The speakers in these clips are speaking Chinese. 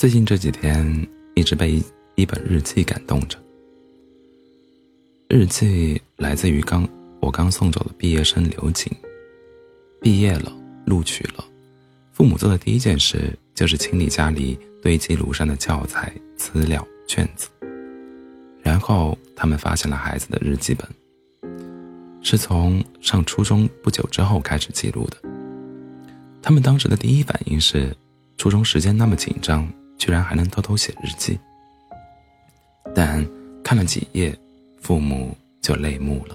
最近这几天一直被一本日记感动着。日记来自于刚我刚送走的毕业生刘瑾，毕业了，录取了，父母做的第一件事就是清理家里堆积如山的教材、资料、卷子。然后他们发现了孩子的日记本，是从上初中不久之后开始记录的。他们当时的第一反应是，初中时间那么紧张，居然还能偷偷写日记。但看了几页，父母就泪目了。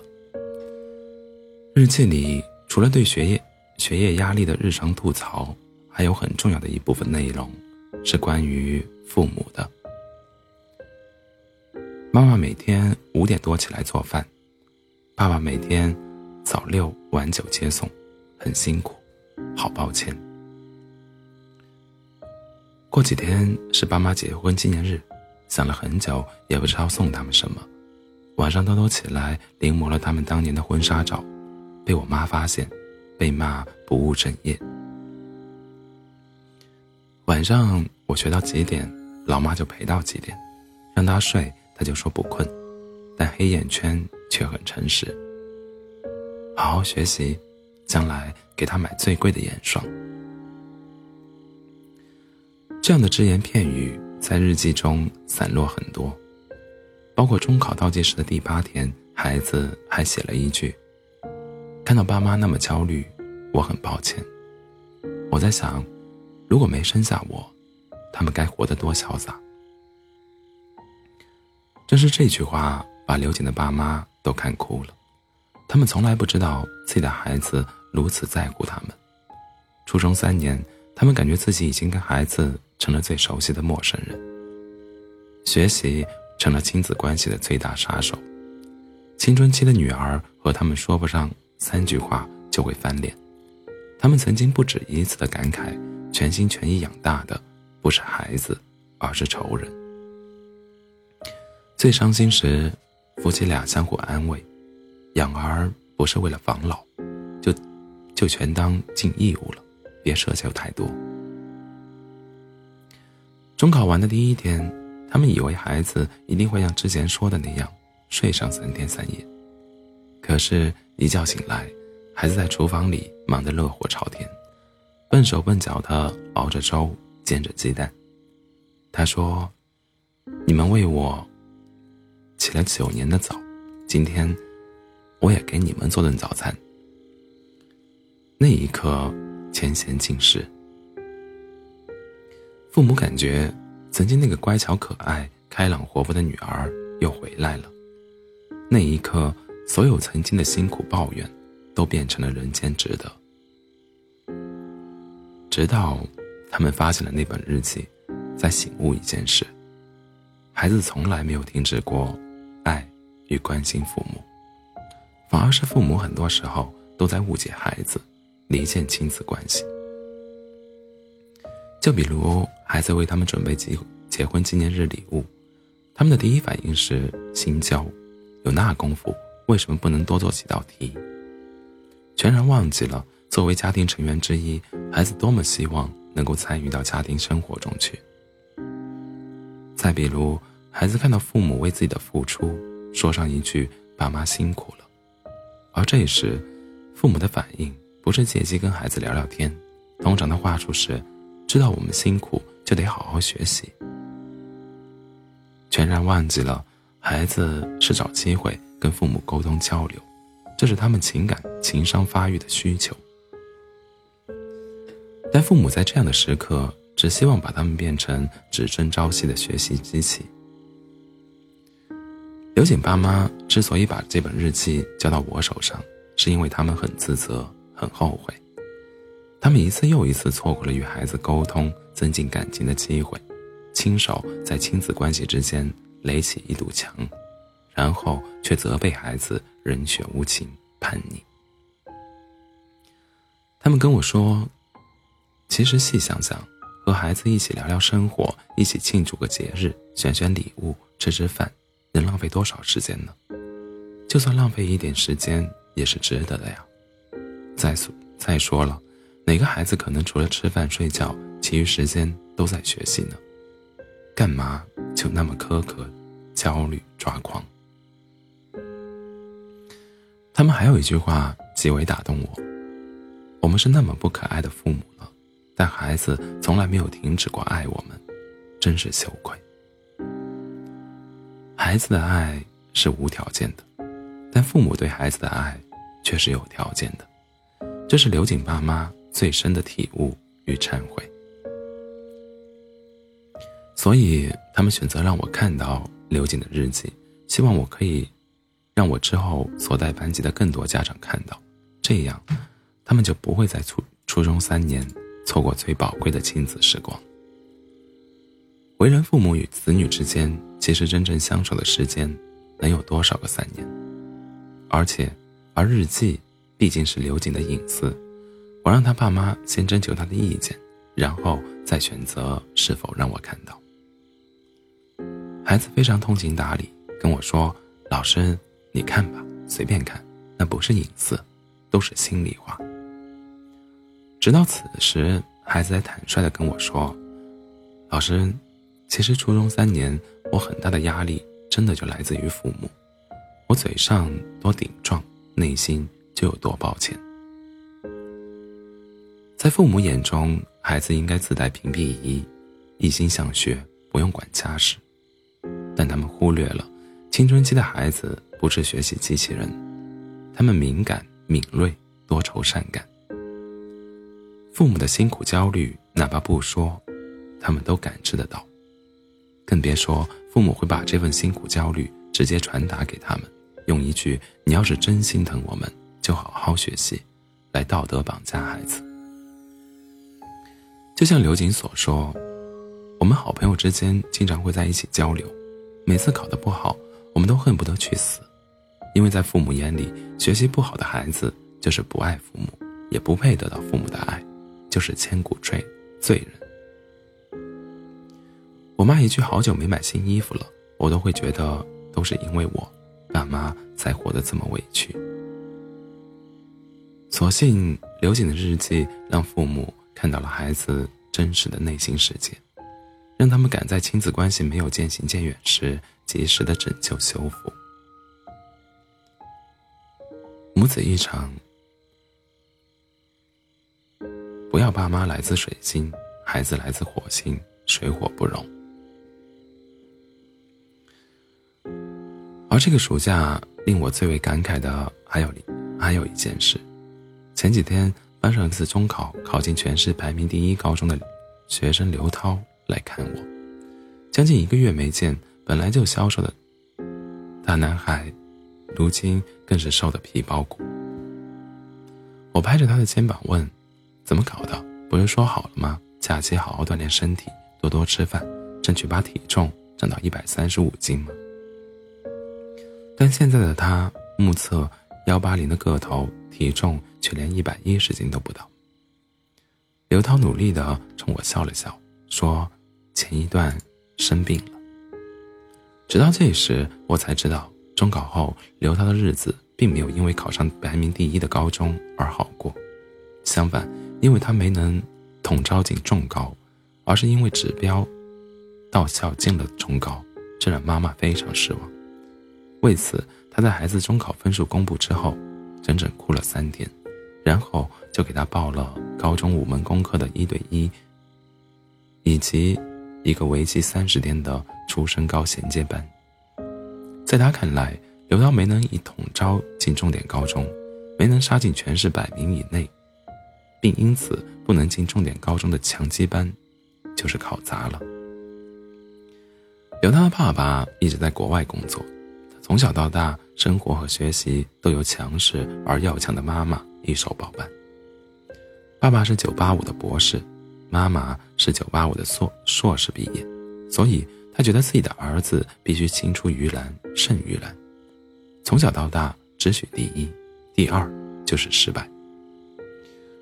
日记里除了对学业学业压力的日常吐槽，还有很重要的一部分内容，是关于父母的。妈妈每天五点多起来做饭，爸爸每天早六晚九接送，很辛苦，好抱歉。过几天是爸妈结婚纪念日，想了很久也不知道送他们什么，晚上偷偷起来临摹了他们当年的婚纱照，被我妈发现，被骂不务正业。晚上我学到几点，老妈就陪到几点，让她睡。他就说不困，但黑眼圈却很诚实。好好学习，将来给他买最贵的眼霜。这样的只言片语在日记中散落很多，包括中考倒计时的第八天，孩子还写了一句：“看到爸妈那么焦虑，我很抱歉。”我在想，如果没生下我，他们该活得多潇洒。正是这句话把刘瑾的爸妈都看哭了，他们从来不知道自己的孩子如此在乎他们。初中三年，他们感觉自己已经跟孩子成了最熟悉的陌生人，学习成了亲子关系的最大杀手。青春期的女儿和他们说不上三句话就会翻脸，他们曾经不止一次的感慨：全心全意养大的不是孩子，而是仇人。最伤心时，夫妻俩相互安慰：“养儿不是为了防老，就就全当尽义务了，别奢求太多。”中考完的第一天，他们以为孩子一定会像之前说的那样睡上三天三夜，可是，一觉醒来，孩子在厨房里忙得热火朝天，笨手笨脚的熬着粥，煎着鸡蛋。他说：“你们为我。”起了九年的早，今天我也给你们做顿早餐。那一刻，前嫌尽失。父母感觉，曾经那个乖巧可爱、开朗活泼的女儿又回来了。那一刻，所有曾经的辛苦抱怨，都变成了人间值得。直到他们发现了那本日记，在醒悟一件事：孩子从来没有停止过。爱与关心父母，反而是父母很多时候都在误解孩子，离间亲子关系。就比如孩子为他们准备结结婚纪念日礼物，他们的第一反应是心焦，有那功夫为什么不能多做几道题？全然忘记了作为家庭成员之一，孩子多么希望能够参与到家庭生活中去。再比如。孩子看到父母为自己的付出，说上一句“爸妈辛苦了”，而这时，父母的反应不是借机跟孩子聊聊天，通常的话术是：“知道我们辛苦，就得好好学习。”全然忘记了，孩子是找机会跟父母沟通交流，这是他们情感情商发育的需求。但父母在这样的时刻，只希望把他们变成只争朝夕的学习机器。刘瑾爸妈之所以把这本日记交到我手上，是因为他们很自责、很后悔。他们一次又一次错过了与孩子沟通、增进感情的机会，亲手在亲子关系之间垒起一堵墙，然后却责备孩子人血无情、叛逆。他们跟我说：“其实细想想，和孩子一起聊聊生活，一起庆祝个节日，选选礼物，吃吃饭。”能浪费多少时间呢？就算浪费一点时间，也是值得的呀。再说再说了，哪个孩子可能除了吃饭睡觉其余时间都在学习呢，干嘛就那么苛刻、焦虑、抓狂？他们还有一句话极为打动我：我们是那么不可爱的父母了，但孩子从来没有停止过爱我们，真是羞愧。孩子的爱是无条件的，但父母对孩子的爱却是有条件的，这是刘瑾爸妈最深的体悟与忏悔。所以，他们选择让我看到刘瑾的日记，希望我可以让我之后所带班级的更多家长看到，这样，他们就不会在初初中三年错过最宝贵的亲子时光。为人父母与子女之间，其实真正相处的时间，能有多少个三年？而且，而日记毕竟是刘瑾的隐私，我让他爸妈先征求他的意见，然后再选择是否让我看到。孩子非常通情达理，跟我说：“老师，你看吧，随便看，那不是隐私，都是心里话。”直到此时，孩子才坦率地跟我说：“老师，其实初中三年，我很大的压力真的就来自于父母。我嘴上多顶撞，内心就有多抱歉。在父母眼中，孩子应该自带屏蔽仪，一心向学，不用管家事。”但他们忽略了，青春期的孩子不是学习机器人，他们敏感、敏锐、多愁善感。父母的辛苦、焦虑，哪怕不说，他们都感知得到。更别说父母会把这份辛苦、焦虑直接传达给他们，用一句“你要是真心疼我们，就好好学习”，来道德绑架孩子。就像刘瑾所说，我们好朋友之间经常会在一起交流。每次考得不好，我们都恨不得去死，因为在父母眼里，学习不好的孩子就是不爱父母，也不配得到父母的爱，就是千古罪罪人。我妈一句“好久没买新衣服了”，我都会觉得都是因为我爸妈才活得这么委屈。所幸刘瑾的日记让父母看到了孩子真实的内心世界。让他们赶在亲子关系没有渐行渐远时，及时的拯救修复。母子一场，不要爸妈来自水星，孩子来自火星，水火不容。而这个暑假令我最为感慨的还有还有一件事，前几天班上一次中考考进全市排名第一高中的学生刘涛。来看我，将近一个月没见，本来就消瘦的大男孩，如今更是瘦的皮包骨。我拍着他的肩膀问：“怎么搞的？不是说好了吗？假期好好锻炼身体，多多吃饭，争取把体重长到一百三十五斤吗？”但现在的他目测幺八零的个头，体重却连一百一十斤都不到。刘涛努力的冲我笑了笑，说。前一段生病了，直到这时我才知道，中考后刘涛的日子并没有因为考上排名第一的高中而好过，相反，因为他没能统招进重高，而是因为指标到校进了重高，这让妈妈非常失望。为此，他在孩子中考分数公布之后，整整哭了三天，然后就给他报了高中五门功课的一对一，以及。一个为期三十天的初升高衔接班，在他看来，刘涛没能以统招进重点高中，没能杀进全市百名以内，并因此不能进重点高中的强基班，就是考砸了。刘涛的爸爸一直在国外工作，从小到大生活和学习都由强势而要强的妈妈一手包办。爸爸是九八五的博士。妈妈是九八五的硕硕士毕业，所以他觉得自己的儿子必须青出于蓝胜于蓝。从小到大只许第一，第二就是失败。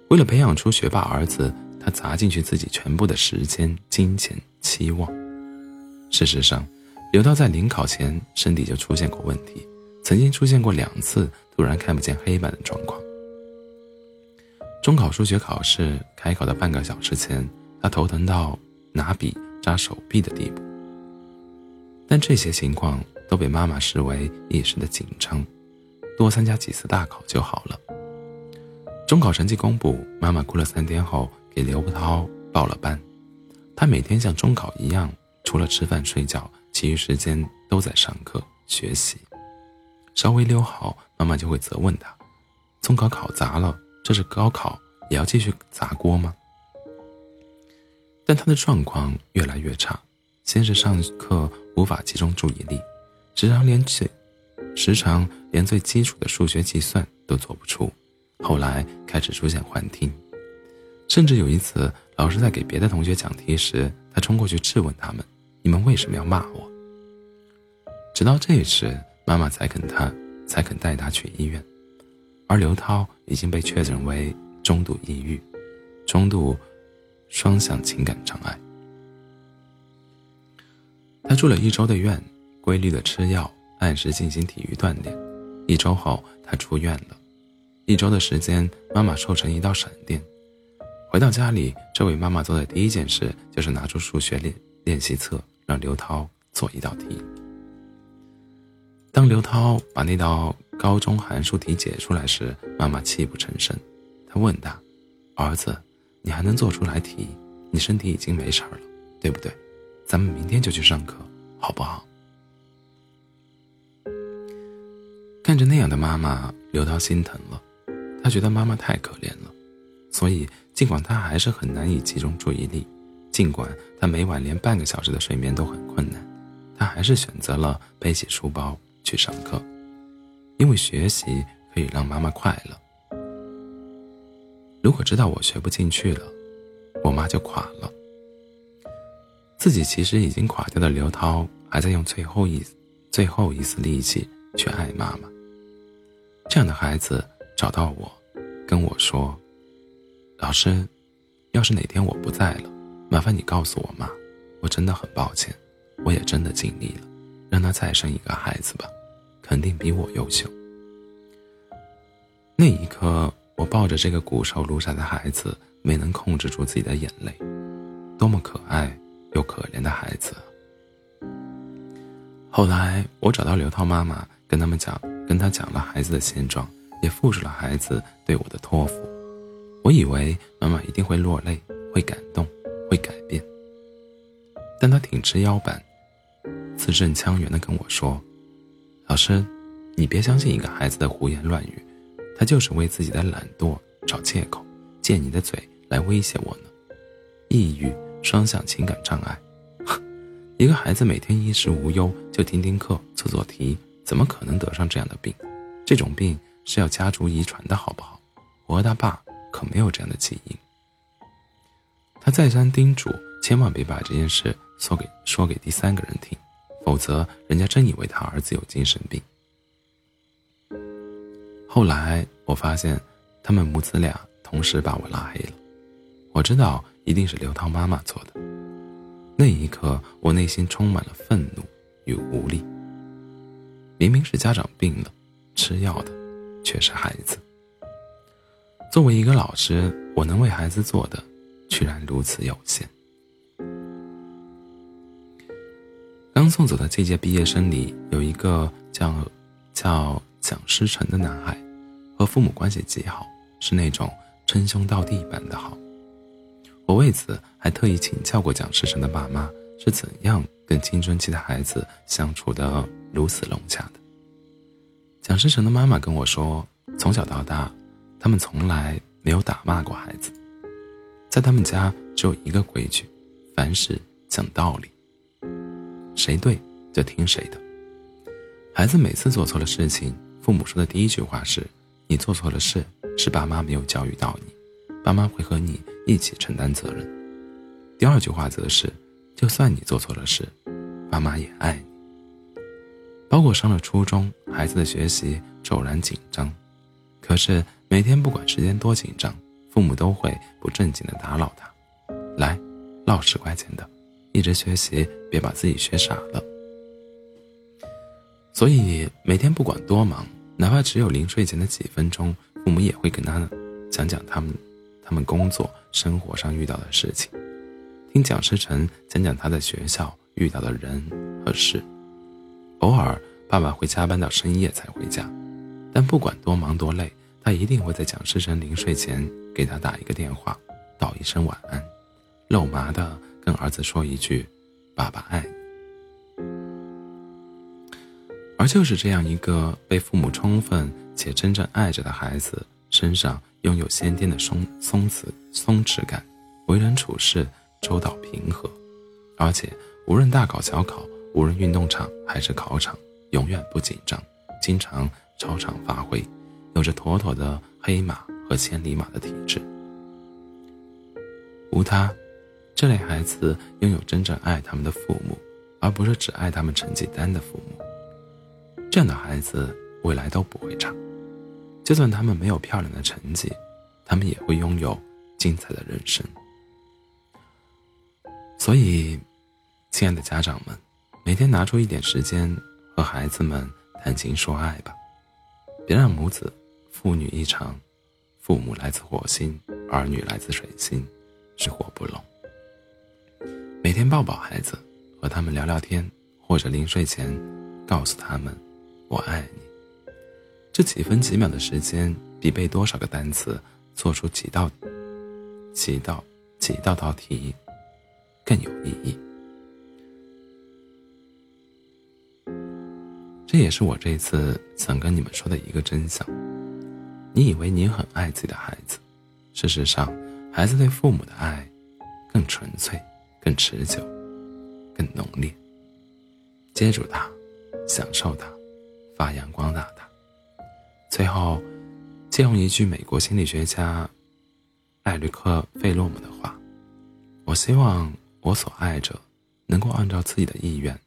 为了培养出学霸儿子，他砸进去自己全部的时间、金钱、期望。事实上，刘涛在临考前身体就出现过问题，曾经出现过两次突然看不见黑板的状况。中考数学考试开考的半个小时前，他头疼到拿笔扎手臂的地步。但这些情况都被妈妈视为一时的紧张，多参加几次大考就好了。中考成绩公布，妈妈哭了三天后给刘涛报了班。他每天像中考一样，除了吃饭睡觉，其余时间都在上课学习。稍微溜好，妈妈就会责问他：“中考考砸了，这是高考也要继续砸锅吗？”但他的状况越来越差，先是上课无法集中注意力，时常连最时常连最基础的数学计算都做不出，后来开始出现幻听，甚至有一次，老师在给别的同学讲题时，他冲过去质问他们：“你们为什么要骂我？”直到这时。妈妈才肯他，才肯带他去医院，而刘涛已经被确诊为中度抑郁、中度双向情感障碍。他住了一周的院，规律的吃药，按时进行体育锻炼。一周后，他出院了。一周的时间，妈妈瘦成一道闪电。回到家里，这位妈妈做的第一件事就是拿出数学练练习册，让刘涛做一道题。当刘涛把那道高中函数题解出来时，妈妈泣不成声。她问他：“儿子，你还能做出来题？你身体已经没事了，对不对？咱们明天就去上课，好不好？”看着那样的妈妈，刘涛心疼了。他觉得妈妈太可怜了，所以尽管他还是很难以集中注意力，尽管他每晚连半个小时的睡眠都很困难，他还是选择了背起书包。去上课，因为学习可以让妈妈快乐。如果知道我学不进去了，我妈就垮了。自己其实已经垮掉的刘涛，还在用最后一最后一丝力气去爱妈妈。这样的孩子找到我，跟我说：“老师，要是哪天我不在了，麻烦你告诉我妈，我真的很抱歉，我也真的尽力了。”让她再生一个孩子吧，肯定比我优秀。那一刻，我抱着这个骨瘦如柴的孩子，没能控制住自己的眼泪。多么可爱又可怜的孩子！后来，我找到刘涛妈妈，跟他们讲，跟他讲了孩子的现状，也复述了孩子对我的托付。我以为妈妈一定会落泪，会感动，会改变。但她挺直腰板。字正腔圆地跟我说：“老师，你别相信一个孩子的胡言乱语，他就是为自己的懒惰找借口，借你的嘴来威胁我呢。抑郁、双向情感障碍，一个孩子每天衣食无忧，就听听课、做做题，怎么可能得上这样的病？这种病是要家族遗传的，好不好？我和他爸可没有这样的基因。”他再三叮嘱，千万别把这件事说给说给第三个人听。否则，人家真以为他儿子有精神病。后来我发现，他们母子俩同时把我拉黑了。我知道一定是刘涛妈妈做的。那一刻，我内心充满了愤怒与无力。明明是家长病了，吃药的却是孩子。作为一个老师，我能为孩子做的，居然如此有限。刚送走的这届毕业生里，有一个叫叫蒋诗成的男孩，和父母关系极好，是那种称兄道弟般的好。我为此还特意请教过蒋诗成的爸妈，是怎样跟青春期的孩子相处的如此融洽的。蒋诗成的妈妈跟我说，从小到大，他们从来没有打骂过孩子，在他们家只有一个规矩，凡事讲道理。谁对就听谁的。孩子每次做错了事情，父母说的第一句话是：“你做错了事，是爸妈没有教育到你，爸妈会和你一起承担责任。”第二句话则是：“就算你做错了事，爸妈也爱你。”包括上了初中，孩子的学习骤然紧张，可是每天不管时间多紧张，父母都会不正经的打扰他：“来，唠十块钱的。”一直学习，别把自己学傻了。所以每天不管多忙，哪怕只有临睡前的几分钟，父母也会跟他讲讲他们他们工作生活上遇到的事情，听蒋诗晨讲讲他在学校遇到的人和事。偶尔，爸爸会加班到深夜才回家，但不管多忙多累，他一定会在蒋诗晨临睡前给他打一个电话，道一声晚安，肉麻的跟儿子说一句：“爸爸爱你。”而就是这样一个被父母充分且真正爱着的孩子，身上拥有先天的松松弛松弛感，为人处事。周到平和，而且无论大考小考，无论运动场还是考场，永远不紧张，经常超常发挥，有着妥妥的黑马和千里马的体质。无他，这类孩子拥有真正爱他们的父母，而不是只爱他们成绩单的父母。这样的孩子未来都不会差，就算他们没有漂亮的成绩，他们也会拥有精彩的人生。所以，亲爱的家长们，每天拿出一点时间和孩子们谈情说爱吧，别让母子父女一场，父母来自火星，儿女来自水星，是火不容。每天抱抱孩子，和他们聊聊天，或者临睡前告诉他们“我爱你”。这几分几秒的时间，比背多少个单词、做出几道、几道、几道道题。更有意义。这也是我这次想跟你们说的一个真相。你以为你很爱自己的孩子，事实上，孩子对父母的爱更纯粹、更持久、更浓烈。接住它，享受它，发扬光大它。最后，借用一句美国心理学家艾律克·费洛姆的话：“我希望。”我所爱者，能够按照自己的意愿，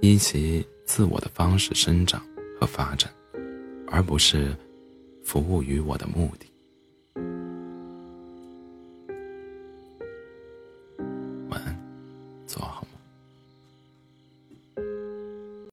依其自我的方式生长和发展，而不是服务于我的目的。